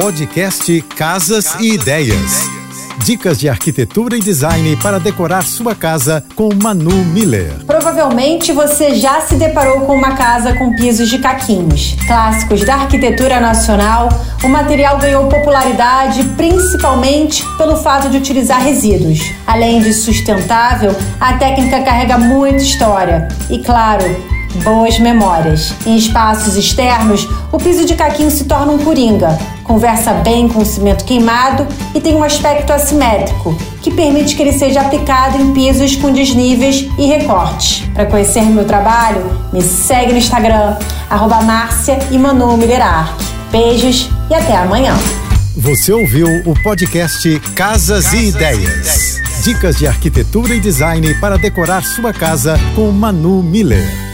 Podcast Casas e Ideias. Dicas de arquitetura e design para decorar sua casa com Manu Miller. Provavelmente você já se deparou com uma casa com pisos de caquinhos. Clássicos da arquitetura nacional, o material ganhou popularidade principalmente pelo fato de utilizar resíduos. Além de sustentável, a técnica carrega muita história e, claro, boas memórias. Em espaços externos, o piso de caquinho se torna um coringa. Conversa bem com o cimento queimado e tem um aspecto assimétrico, que permite que ele seja aplicado em pisos com desníveis e recortes. Para conhecer meu trabalho, me segue no Instagram, arroba Márcia e Manu Beijos e até amanhã. Você ouviu o podcast Casas, Casas e, Ideias. e Ideias. Dicas de arquitetura e design para decorar sua casa com Manu Miller.